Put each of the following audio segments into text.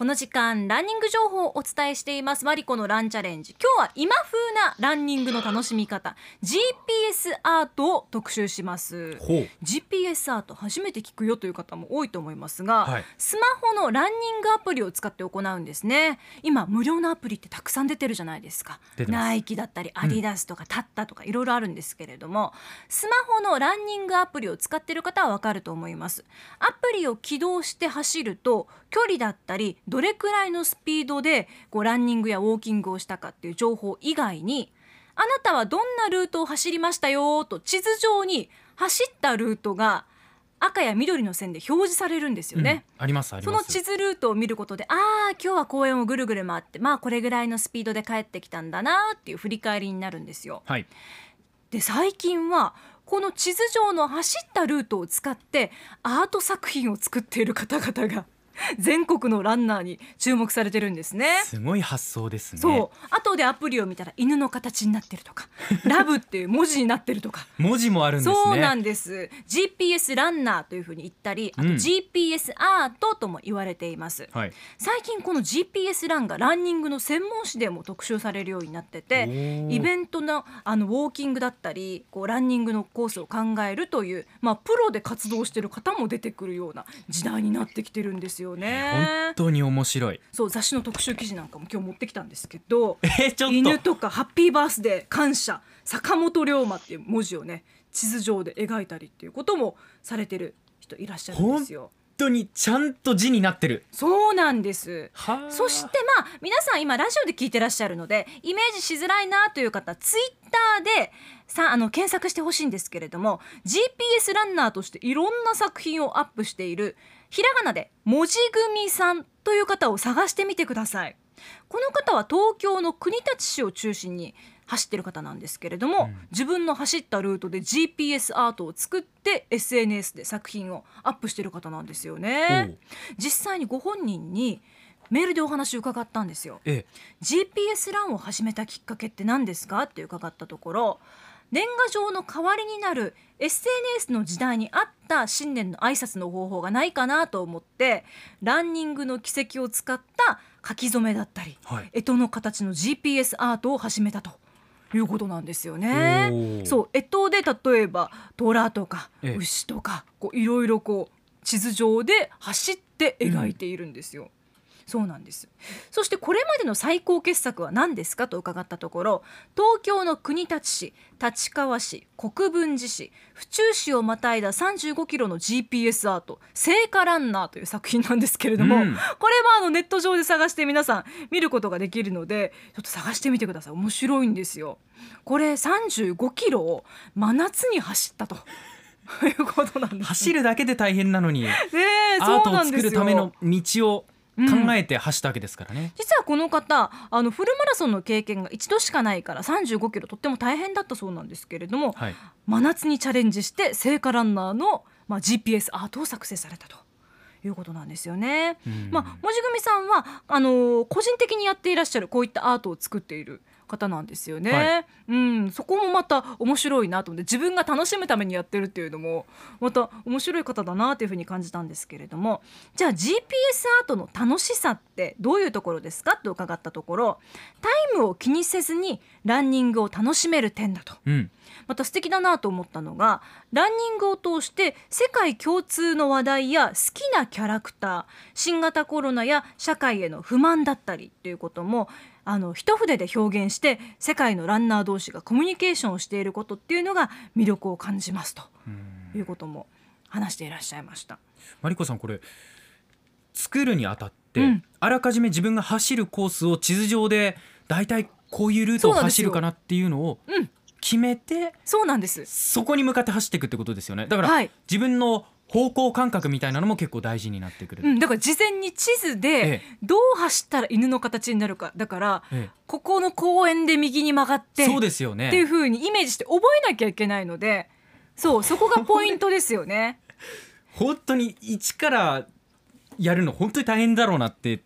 この時間ランニング情報をお伝えしています。マリコのランチャレンジ。今日は今風なランニングの楽しみ方。GPS アートを特集します。GPS アート初めて聞くよという方も多いと思いますが、はい。スマホのランニングアプリを使って行うんですね。今無料のアプリってたくさん出てるじゃないですか。ナイキだったりアディダスとかタッタとかいろいろあるんですけれども、スマホのランニングアプリを使っている方はわかると思います。アプリを起動して走ると距離だったりどれくらいのスピードでこうランニングやウォーキングをしたかっていう情報以外にあなたはどんなルートを走りましたよ？と地図上に走ったルートが赤や緑の線で表示されるんですよね。うんありますありその地図ルートを見ることでああ今日は公園をぐるぐる回ってまあこれぐらいのスピードで帰ってきたんだなっていう振り返りになるんですよ。はいで最近はこの地図上の走ったルートを使ってアート作品を作っている方々が全国のランナーに注目されてるんですね。すごい発想ですね。そう。後でアプリを見たら犬の形になってるとか「ラブ」っていう文字になってるとか。文字もあるんですね。そうなんです。GPS ランナーというふうに言ったりあとうん。GPS アートとも言われています、はい。最近この GPS ランがランニングの専門誌でも特集されるようになっててイベントのあのウォーキングだったりこうランニングのコースを考えるという、まあ、プロで活動してる方も出てくるような時代になってきてるんですよね本。当に面白いそう雑誌の特集記事なんかも今日持ってきたんですけどえーちょっと犬とかハッピーバースデー感謝坂本龍馬っていう文字をね地図上で描いたりっていうこともされてる人いらっしゃるんですよ。本当にちゃんと字になってる。そうなんです。はあ。そしてまあ皆さん今ラジオで聞いてらっしゃるのでイメージしづらいなという方ツイッターでさあの検索してほしいんですけれども GPS ランナーとしていろんな作品をアップしているひらがなで文字組さんという方を探してみてください。この方は東京の国立市を中心に走ってる方なんですけれども、うん。自分の走ったルートで GPS アートを作って SNS で作品をアップしてる方なんですよね。実際にご本人にメールでお話を伺ったんですよ。え GPS ランを始めたきっかけって何ですかって伺ったところ年賀状の代わりになる SNS の時代に合った新年の挨拶の方法がないかなと思ってランニングの軌跡を使った書き初めだったりはい。干支の形の GPS アートを始めたということなんですよおね。ーそう干支で例えば虎とかええ牛とかこういろいろこう地図上で走って描いているんですよ。そうなんです。そしてこれまでの最高傑作は何ですかと伺ったところ東京の国立市立川市国分寺市府中市をまたいだ35キロの GPS アート聖火ランナーという作品なんですけれども、うん。これはあのネット上で探して皆さん見ることができるのでちょっと探してみてください。面白いんですよ。これ35キロを真夏に走ったと。いうことなんです。走るだけで大変なのにねえアートを作るための道をうん考えて走ったわけですからね、実はこの方あのフルマラソンの経験が一度しかないから35キロとっても大変だったそうなんですけれども、はい。真夏にチャレンジして聖火ランナーの、まあ、GPS アートを作成されたと。いうことなんですよね。うん。まあ、文字組さんはあのー個人的にやっていらっしゃるこういったアートを作っている方なんですよね、はい。うん、そこもまた面白いなと思って自分が楽しむためにやってるっていうのもまた面白い方だなというふうに感じたんですけれども。じゃあ GPS アートの楽しさってどういうところですかと伺ったところタイムを気にせずにランニングを楽しめる点だと。うん。また素敵だなと思ったのがランニングを通して世界共通の話題や好きなキャラクター新型コロナや社会への不満だったりっていうこともあの一筆で表現して世界のランナー同士がコミュニケーションをしていることっていうのが魅力を感じますと。うん。いうことも話していらっしゃいました。マリコさんこれ作るにあたって、うん。あらかじめ自分が走るコースを地図上でだいたいこういうルートを走るかなっていうのをうん。決めてそうなんです。そこに向かって走っていくってことですよね。だから、はい。自分の方向感覚みたいなのも結構大事になってくる、うん、だから事前に地図でえどう走ったら犬の形になるかだからえここの公園で右に曲がってそうですよっていうね風にイメージして覚えなきゃいけないのでそうそこがポイントですよね。本当に一からやるの本当に大変だろうなって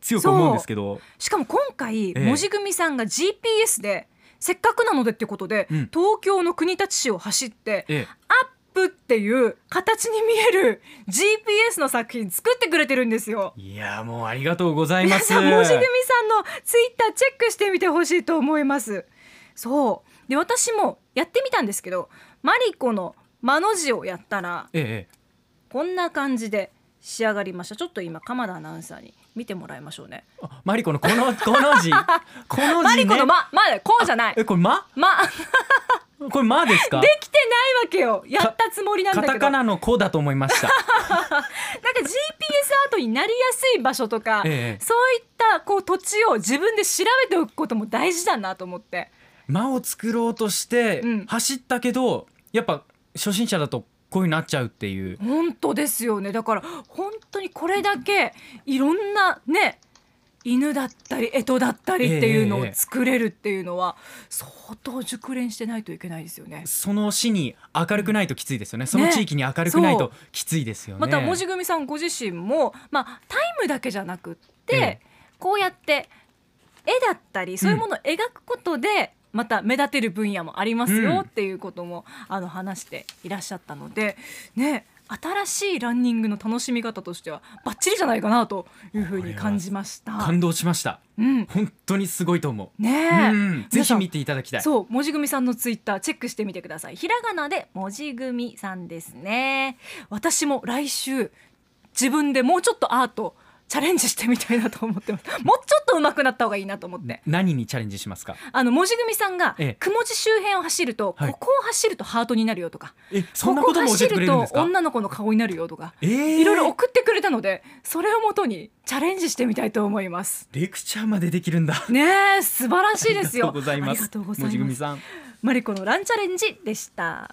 強く思うんですけど。しかも今回、ええ。文字組さんが GPS でせっかくなのでってことで、うん。東京の国立市を走ってええ。アップっていう形に見える GPS の作品作ってくれてるんですよ。いやもうありがとうございます。皆さん文字組さんのツイッターチェックしてみてほしいと思います。そう。で私もやってみたんですけどマリコの「マ」の字をやったらええ。こんな感じで仕上がりました。ちょっと今鎌田アナウンサーに見てもらいましょうね。あマリコのこのこの字？この字ね？マリコの「ま」までこうじゃない。えこれま「ま」これまですか？できてないわけよ。やったつもりなんだけど。カタカナのこだと思いました。なんか GPS アートになりやすい場所とか、ええ。そういったこう土地を自分で調べておくことも大事だなと思って。間を作ろうとしてうん。走ったけど、やっぱ初心者だとこういうになっちゃうっていう。本当ですよね。だから本当にこれだけいろんなね犬だったり干支だったりっていうのをええ作れるっていうのは相当熟練してないといけないですよね。その市に明るくないときついですよね。その地域に明るくないときついですよね。また文字組さんご自身も、まあ、タイムだけじゃなくって、ええ。こうやって絵だったりそういうものを描くことで、また目立てる分野もありますうんよっていうことも、あの話していらっしゃったのでね新しいランニングの楽しみ方としてはバッチリじゃないかなというふうに感じました。感動しました。うん、本当にすごいと思う、ねえ、うん。ぜひ見ていただきたい。そう文字組さんのツイッターチェックしてみてください。ひらがなで文字組さんですね。私も来週自分でもうちょっとアートチャレンジしてみたいなと思ってます。もうちょっと上手くなった方がいいなと思って。何にチャレンジしますか？あの文字組さんがええ。くも字周辺を走ると、はい。ここを走るとハートになるよとかえそんなことも教えてくれるんですか？ここ走ると女の子の顔になるよとかえーいろいろ送ってくれたのでそれをもとにチャレンジしてみたいと思います。レクチャーまでできるんだ。ねえ素晴らしいですよ。ありがとうございます。文字組さん。マリコのランチャレンジでした